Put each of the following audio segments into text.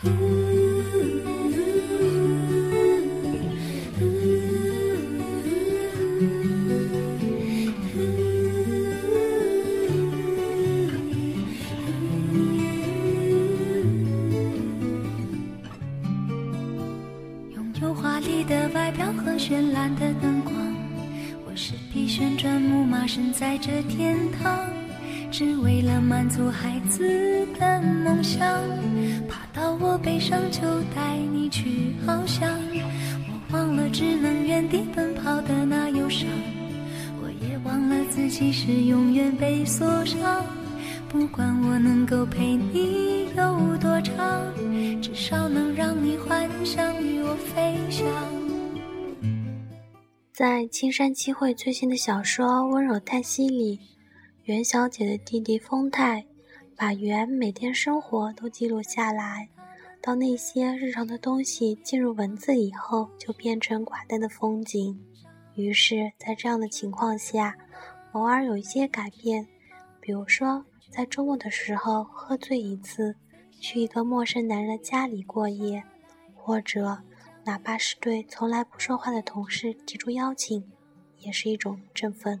拥有华丽的外表和绚烂的灯光，我是匹旋转木马，身在这天堂，只为了满足孩子的梦想。爬到我背上就带你去翱翔，我忘了只能原地奔跑的那忧伤，我也忘了自己是永远被锁上。不管我能够陪你有多长，至少能让你幻想与我飞翔。在青山七惠最新的小说《温柔叹息》里，袁小姐的弟弟丰泰把袁每天生活都记录下来，到那些日常的东西进入文字以后，就变成寡淡的风景。于是，在这样的情况下，偶尔有一些改变，比如说。在周末的时候喝醉一次，去一个陌生男人的家里过夜，或者哪怕是对从来不说话的同事提出邀请，也是一种振奋。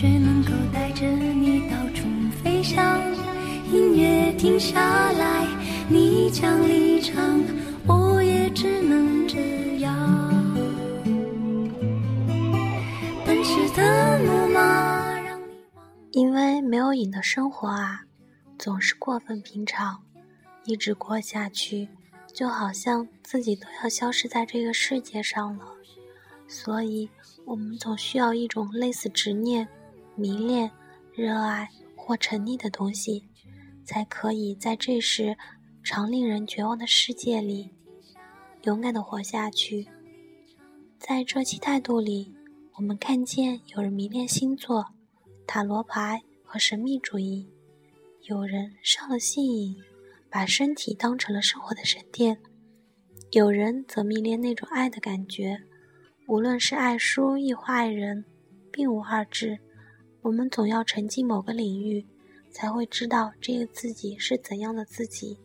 却能够带着你到处飞翔。音乐停下来，你将离场，我也只能这样。奔驰的木马，让你忘。因为没有瘾的生活啊，总是过分平常，一直过下去，就好像自己都要消失在这个世界上了。所以。我们总需要一种类似执念、迷恋、热爱或沉溺的东西，才可以在这时常令人绝望的世界里勇敢地活下去。在这期态度里，我们看见有人迷恋星座、塔罗牌和神秘主义；有人上了性瘾，把身体当成了生活的神殿；有人则迷恋那种爱的感觉。无论是爱书亦或爱人，并无二致。我们总要沉浸某个领域，才会知道这个自己是怎样的自己，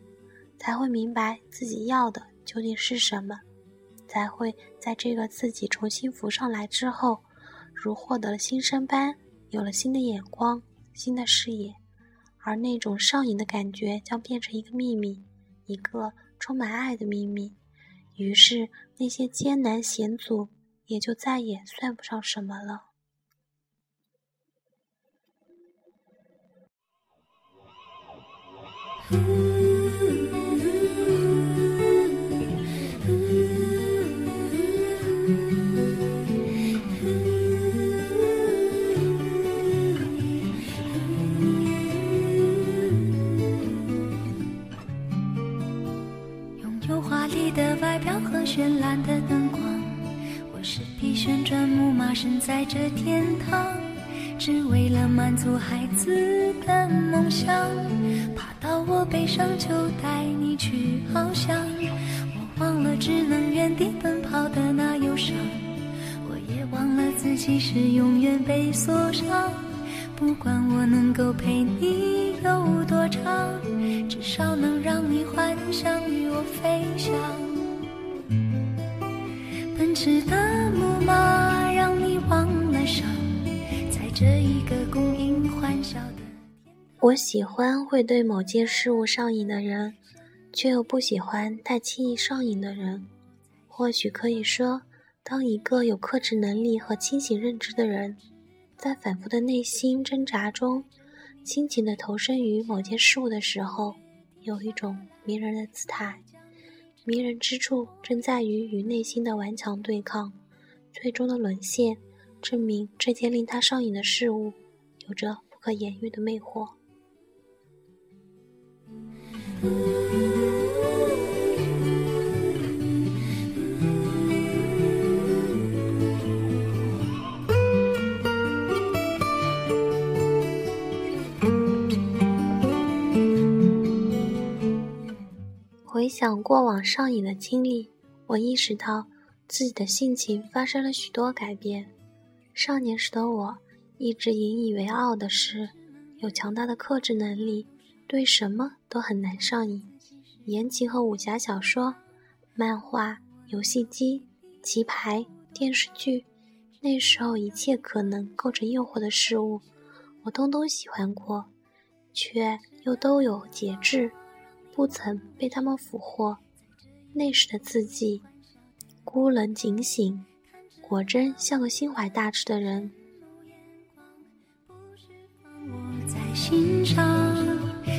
才会明白自己要的究竟是什么，才会在这个自己重新浮上来之后，如获得了新生般，有了新的眼光、新的视野，而那种上瘾的感觉将变成一个秘密，一个充满爱的秘密。于是那些艰难险阻。也就再也算不上什么了。华丽的外表和绚烂的灯光。我是匹旋转木马，身在这天堂，只为了满足孩子的梦想。爬到我背上就带你去翱翔，我忘了只能原地奔跑的那忧伤，我也忘了自己是永远被锁上。不管我能够陪你有多长，至少能让你幻想与我飞翔。奔驰的。木马，让你忘了伤，在这一个供应欢笑的。我喜欢会对某件事物上瘾的人，却又不喜欢太轻易上瘾的人。或许可以说，当一个有克制能力和清醒认知的人，在反复的内心挣扎中，亲情的投身于某件事物的时候，有一种迷人的姿态。迷人之处正在于与内心的顽强对抗，最终的沦陷，证明这件令他上瘾的事物，有着不可言喻的魅惑。回想过往上瘾的经历，我意识到自己的性情发生了许多改变。少年时的我，一直引以为傲的是有强大的克制能力，对什么都很难上瘾。言情和武侠小说、漫画、游戏机、棋牌、电视剧，那时候一切可能构成诱惑的事物，我通通喜欢过，却又都有节制。不曾被他们俘获，那时的自己孤冷警醒，果真像个心怀大志的人。在心上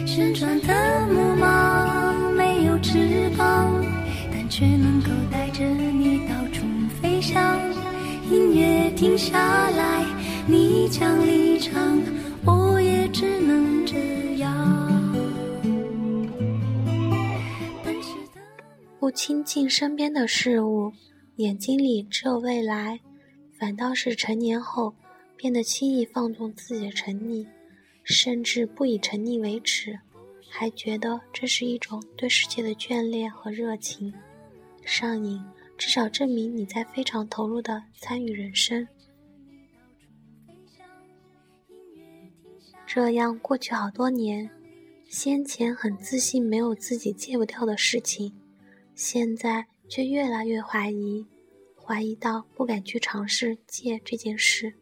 旋转的木马没有翅膀，但却能够带着你到处飞翔。音乐停下来，你将离场，我也只能这样。不亲近身边的事物，眼睛里只有未来；反倒是成年后，变得轻易放纵自己的沉溺，甚至不以沉溺为耻，还觉得这是一种对世界的眷恋和热情。上瘾，至少证明你在非常投入的参与人生。这样过去好多年，先前很自信没有自己戒不掉的事情。现在却越来越怀疑，怀疑到不敢去尝试戒这件事，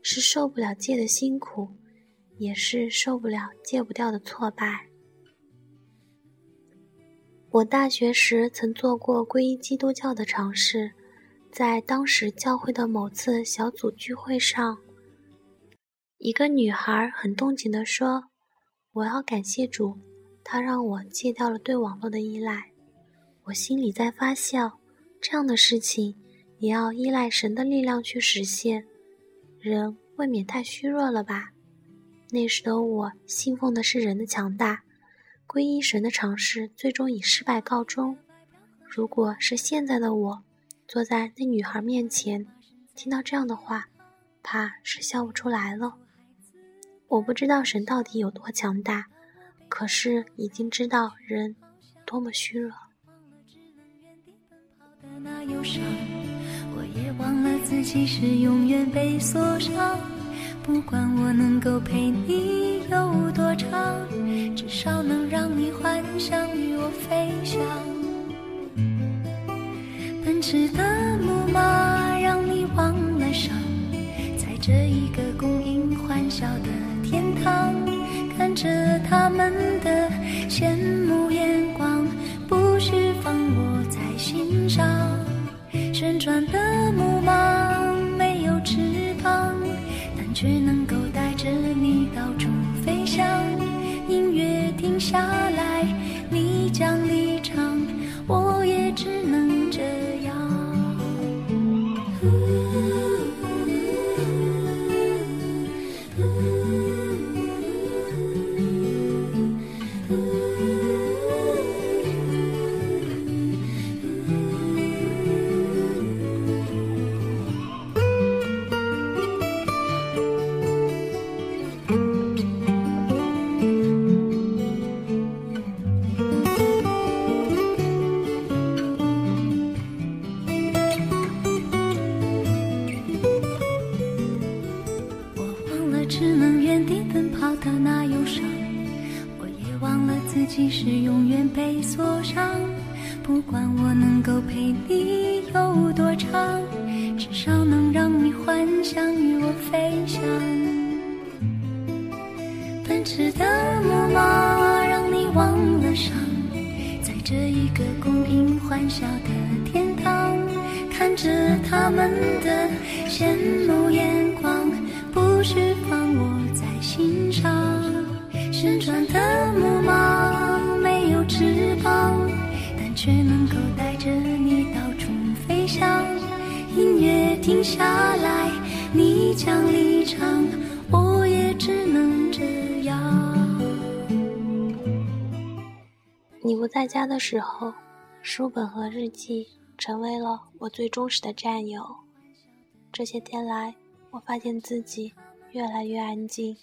是受不了戒的辛苦，也是受不了戒不掉的挫败。我大学时曾做过皈依基督教的尝试，在当时教会的某次小组聚会上，一个女孩很动情地说：“我要感谢主，他让我戒掉了对网络的依赖。”我心里在发笑，这样的事情也要依赖神的力量去实现，人未免太虚弱了吧？那时的我信奉的是人的强大，皈依神的尝试最终以失败告终。如果是现在的我，坐在那女孩面前，听到这样的话，怕是笑不出来了。我不知道神到底有多强大，可是已经知道人多么虚弱。那忧伤，我也忘了自己是永远被锁上。不管我能够陪你有多长，至少能让你幻想与我飞翔。奔驰的木马让你忘了伤，在这一个供应欢笑的天堂，看着他们的羡慕眼那忧伤，我也忘了自己是永远被锁上，不管我能够陪你有多长，至少能让你幻想与我飞翔。奔驰的木马让你忘了伤，在这一个供应欢笑的天堂，看着他们的羡慕眼光，不需放。旋转的木马没有翅膀。但却能够带着你到处飞翔。音乐停下来，你将离场，我也只能这样。你不在家的时候，书本和日记成为了我最忠实的战友。这些天来，我发现自己越来越安静，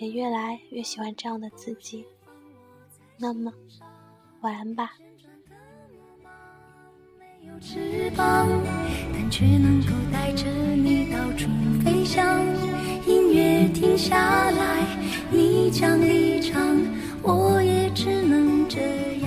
也越来越喜欢这样的自己。那么，晚安吧。翅膀，但却能够带着你到处飞翔。音乐停下来，你将离场，我也只能这。